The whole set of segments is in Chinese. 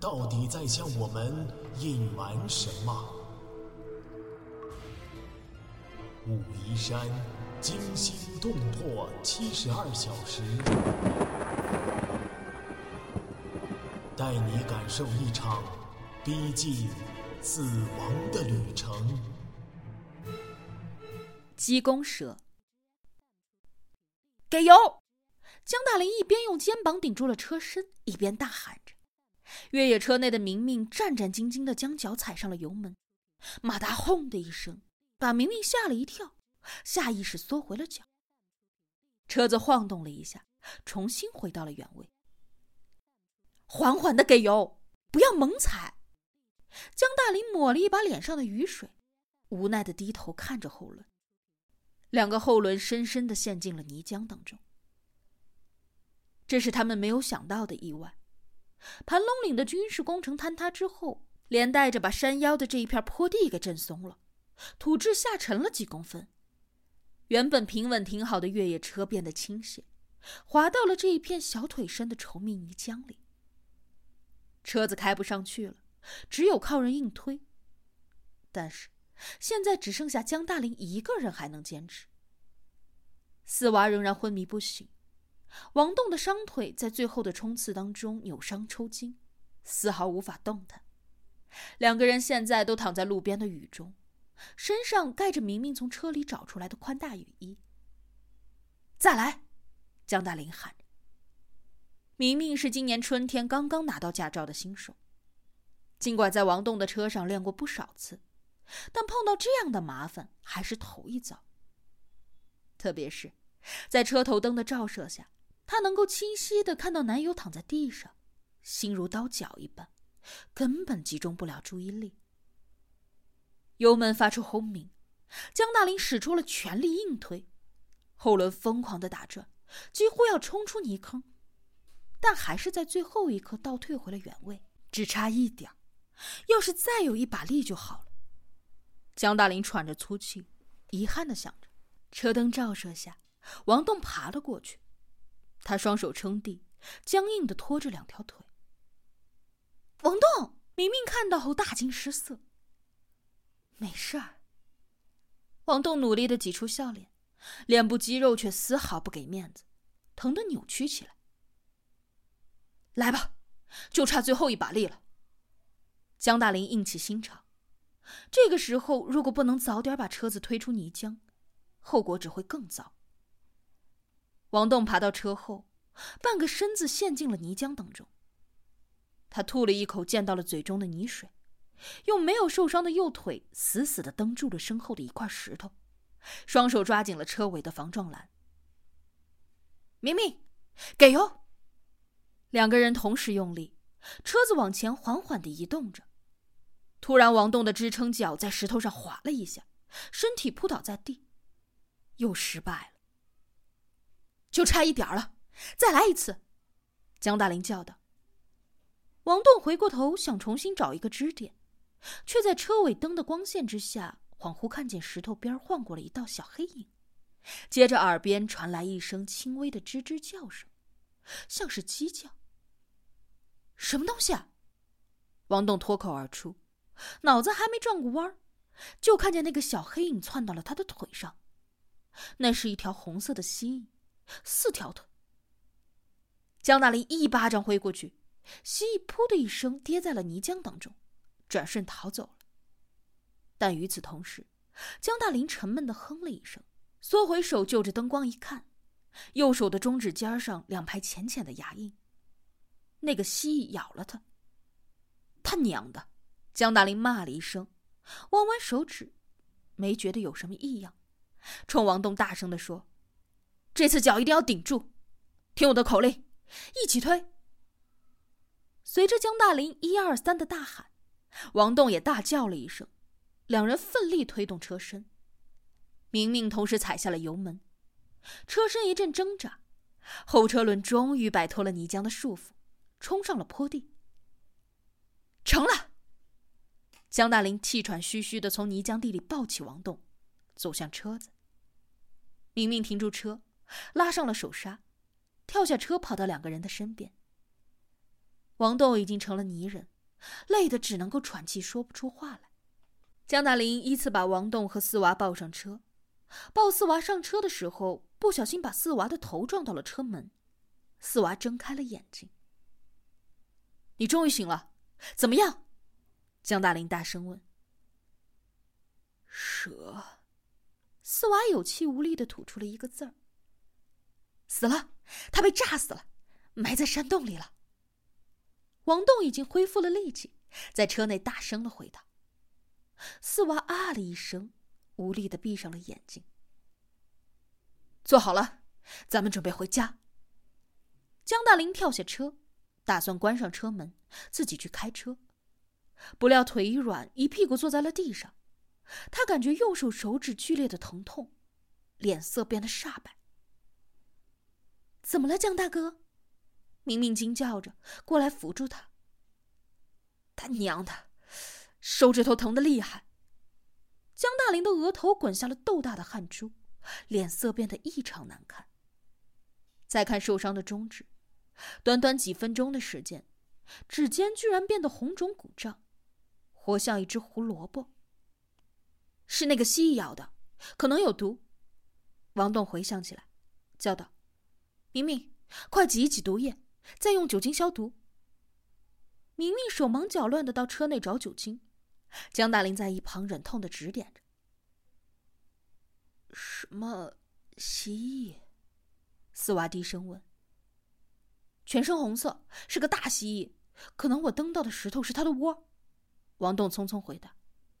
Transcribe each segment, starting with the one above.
到底在向我们隐瞒什么？武夷山惊心动魄七十二小时，带你感受一场逼近死亡的旅程。鸡公蛇，给油！江大林一边用肩膀顶住了车身，一边大喊着。越野车内的明明战战兢兢的将脚踩上了油门，马达轰的一声，把明明吓了一跳，下意识缩回了脚。车子晃动了一下，重新回到了原位。缓缓的给油，不要猛踩。江大林抹了一把脸上的雨水，无奈的低头看着后轮，两个后轮深深的陷进了泥浆当中。这是他们没有想到的意外。盘龙岭的军事工程坍塌之后，连带着把山腰的这一片坡地给震松了，土质下沉了几公分。原本平稳停好的越野车变得倾斜，滑到了这一片小腿深的稠密泥浆里。车子开不上去了，只有靠人硬推。但是现在只剩下江大林一个人还能坚持。四娃仍然昏迷不醒。王栋的伤腿在最后的冲刺当中扭伤抽筋，丝毫无法动弹。两个人现在都躺在路边的雨中，身上盖着明明从车里找出来的宽大雨衣。再来，江大林喊着。明明是今年春天刚刚拿到驾照的新手，尽管在王栋的车上练过不少次，但碰到这样的麻烦还是头一遭。特别是，在车头灯的照射下。他能够清晰的看到男友躺在地上，心如刀绞一般，根本集中不了注意力。油门发出轰鸣，江大林使出了全力硬推，后轮疯狂的打转，几乎要冲出泥坑，但还是在最后一刻倒退回了原位，只差一点要是再有一把力就好了。江大林喘着粗气，遗憾的想着。车灯照射下，王栋爬了过去。他双手撑地，僵硬的拖着两条腿。王栋明明看到后大惊失色。没事儿。王栋努力的挤出笑脸，脸部肌肉却丝毫不给面子，疼得扭曲起来。来吧，就差最后一把力了。江大林硬起心肠，这个时候如果不能早点把车子推出泥浆，后果只会更糟。王栋爬到车后，半个身子陷进了泥浆当中。他吐了一口，溅到了嘴中的泥水，用没有受伤的右腿死死的蹬住了身后的一块石头，双手抓紧了车尾的防撞栏。明明，给油！两个人同时用力，车子往前缓缓的移动着。突然，王栋的支撑脚在石头上滑了一下，身体扑倒在地，又失败了。就差一点了，再来一次！江大林叫道。王栋回过头想重新找一个支点，却在车尾灯的光线之下，恍惚看见石头边晃过了一道小黑影，接着耳边传来一声轻微的吱吱叫声，像是鸡叫。什么东西啊？王栋脱口而出，脑子还没转过弯儿就看见那个小黑影窜到了他的腿上，那是一条红色的蜥蜴。四条腿。江大林一巴掌挥过去，蜥蜴“噗”的一声跌在了泥浆当中，转身逃走了。但与此同时，江大林沉闷的哼了一声，缩回手，就着灯光一看，右手的中指尖上两排浅浅的牙印。那个蜥蜴咬了他。他娘的！江大林骂了一声，弯弯手指，没觉得有什么异样，冲王栋大声的说。这次脚一定要顶住，听我的口令，一起推。随着江大林一二三的大喊，王栋也大叫了一声，两人奋力推动车身。明明同时踩下了油门，车身一阵挣扎，后车轮终于摆脱了泥浆的束缚，冲上了坡地。成了！江大林气喘吁吁的从泥浆地里抱起王栋，走向车子。明明停住车，拉上了手刹，跳下车跑到两个人的身边。王栋已经成了泥人，累得只能够喘气，说不出话来。江大林依次把王栋和四娃抱上车。抱四娃上车的时候，不小心把四娃的头撞到了车门。四娃睁开了眼睛。你终于醒了，怎么样？江大林大声问。蛇。四娃有气无力的吐出了一个字儿。死了，他被炸死了，埋在山洞里了。王栋已经恢复了力气，在车内大声的回道。四娃啊了一声。无力的闭上了眼睛。坐好了，咱们准备回家。江大林跳下车，打算关上车门，自己去开车。不料腿一软，一屁股坐在了地上。他感觉右手手指剧烈的疼痛，脸色变得煞白。怎么了，江大哥？明明惊叫着过来扶住他。他娘的，手指头疼的厉害。江大林的额头滚下了豆大的汗珠，脸色变得异常难看。再看受伤的中指，短短几分钟的时间，指尖居然变得红肿鼓胀，活像一只胡萝卜。是那个蜥蜴咬的，可能有毒。王栋回想起来，叫道：“明明，快挤一挤毒液，再用酒精消毒。”明明手忙脚乱的到车内找酒精。江大林在一旁忍痛的指点着：“什么蜥蜴？”四娃低声问。“全身红色，是个大蜥蜴，可能我蹬到的石头是它的窝。”王栋匆匆回答。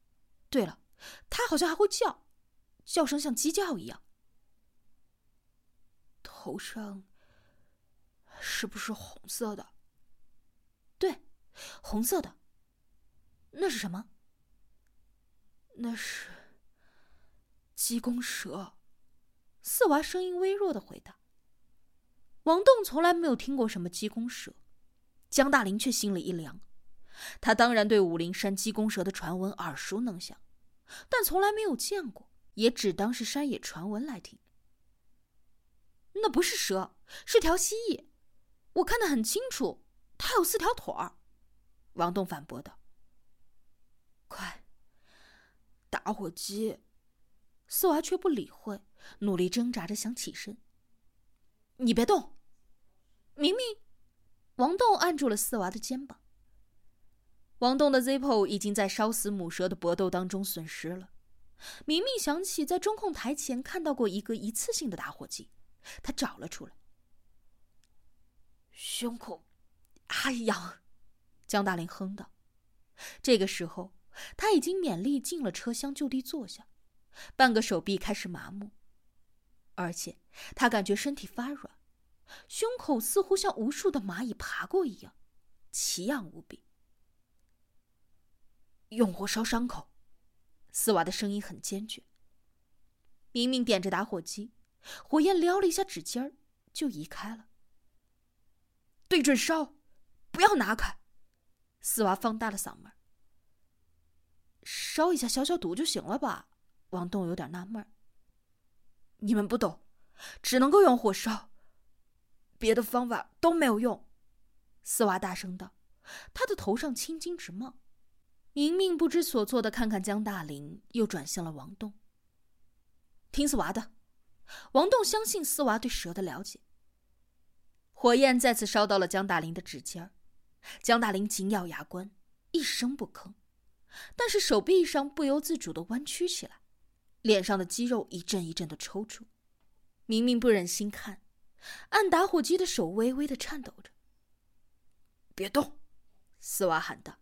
“对了，它好像还会叫，叫声像鸡叫一样。”头上是不是红色的？对，红色的。那是什么？那是鸡公蛇。四娃声音微弱的回答。王栋从来没有听过什么鸡公蛇，江大林却心里一凉。他当然对武陵山鸡公蛇的传闻耳熟能详，但从来没有见过，也只当是山野传闻来听。那不是蛇，是条蜥蜴，我看得很清楚，它有四条腿儿。王栋反驳道。快！打火机！四娃却不理会，努力挣扎着想起身。你别动！明明，王栋按住了四娃的肩膀。王栋的 Zippo 已经在烧死母蛇的搏斗当中损失了。明明想起在中控台前看到过一个一次性的打火机，他找了出来。胸口还痒，江大林哼道。这个时候。他已经勉力进了车厢，就地坐下，半个手臂开始麻木，而且他感觉身体发软，胸口似乎像无数的蚂蚁爬过一样，奇痒无比。用火烧伤口，四娃的声音很坚决。明明点着打火机，火焰撩了一下指尖，就移开了。对准烧，不要拿开。四娃放大了嗓门。烧一下消消毒就行了吧？王栋有点纳闷。你们不懂，只能够用火烧，别的方法都没有用。四娃大声道，他的头上青筋直冒。明明不知所措的看看江大林，又转向了王栋。听四娃的。王栋相信丝娃对蛇的了解。火焰再次烧到了江大林的指尖儿，江大林紧咬牙关，一声不吭。但是手臂上不由自主的弯曲起来，脸上的肌肉一阵一阵的抽搐。明明不忍心看，按打火机的手微微的颤抖着。别动！丝娃喊道。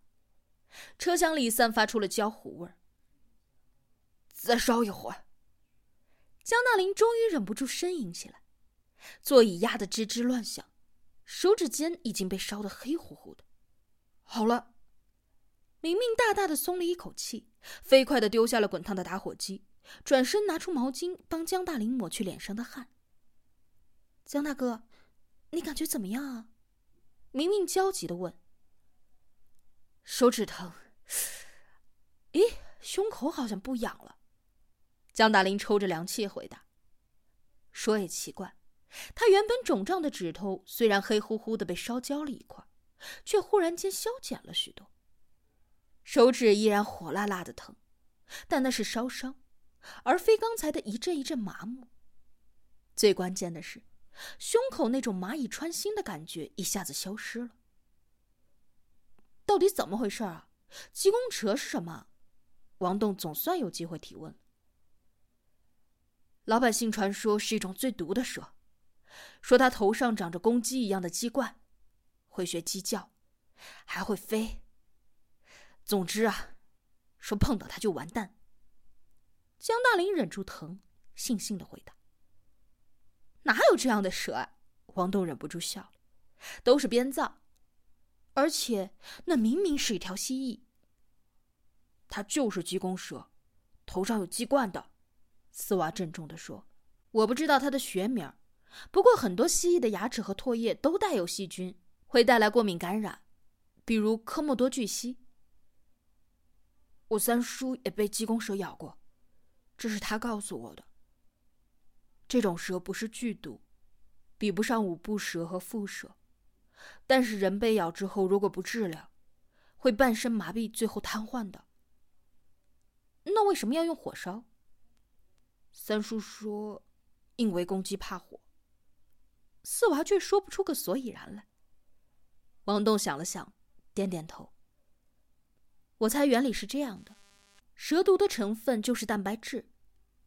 车厢里散发出了焦糊味儿。再烧一会儿。江大林终于忍不住呻吟起来，座椅压得吱吱乱响，手指尖已经被烧得黑乎乎的。好了。明明大大的松了一口气，飞快的丢下了滚烫的打火机，转身拿出毛巾帮江大林抹去脸上的汗。江大哥，你感觉怎么样啊？明明焦急的问。手指疼。咦，胸口好像不痒了。江大林抽着凉气回答。说也奇怪，他原本肿胀的指头虽然黑乎乎的被烧焦了一块，却忽然间消减了许多。手指依然火辣辣的疼，但那是烧伤，而非刚才的一阵一阵麻木。最关键的是，胸口那种蚂蚁穿心的感觉一下子消失了。到底怎么回事啊？鸡公蛇是什么？王栋总算有机会提问。老百姓传说是一种最毒的蛇，说它头上长着公鸡一样的鸡冠，会学鸡叫，还会飞。总之啊，说碰到它就完蛋。江大林忍住疼，悻悻的回答：“哪有这样的蛇啊？”王栋忍不住笑了：“都是编造。而且那明明是一条蜥蜴。”它就是鸡公蛇，头上有鸡冠的。丝娃郑重的说：“我不知道它的学名，不过很多蜥蜴的牙齿和唾液都带有细菌，会带来过敏感染，比如科莫多巨蜥。我三叔也被鸡公蛇咬过，这是他告诉我的。这种蛇不是剧毒，比不上五步蛇和蝮蛇，但是人被咬之后，如果不治疗，会半身麻痹，最后瘫痪的。”那为什么要用火烧？三叔说，因为公鸡怕火。四娃却说不出个所以然来。王栋想了想，点点头。我猜原理是这样的：蛇毒的成分就是蛋白质，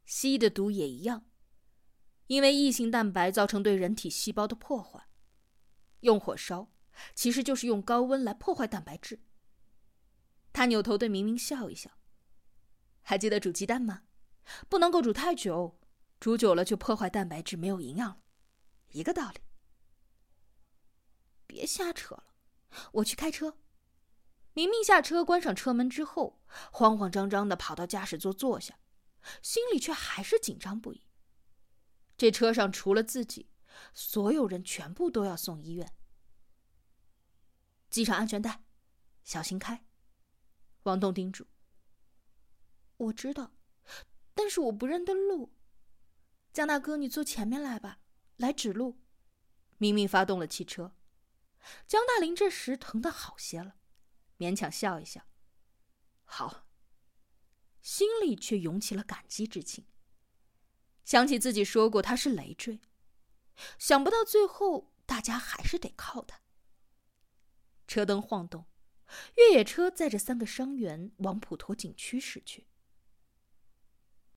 蜥蜴的毒也一样，因为异性蛋白造成对人体细胞的破坏。用火烧，其实就是用高温来破坏蛋白质。他扭头对明明笑一笑。还记得煮鸡蛋吗？不能够煮太久，煮久了就破坏蛋白质，没有营养了，一个道理。别瞎扯了，我去开车。明明下车，关上车门之后，慌慌张张的跑到驾驶座坐下，心里却还是紧张不已。这车上除了自己，所有人全部都要送医院。系上安全带，小心开。王栋叮嘱。我知道，但是我不认得路。江大哥，你坐前面来吧，来指路。明明发动了汽车。江大林这时疼的好些了，勉强笑一笑。好，心里却涌起了感激之情。想起自己说过他是累赘，想不到最后大家还是得靠他。车灯晃动，越野车载着三个伤员往普陀景区驶去。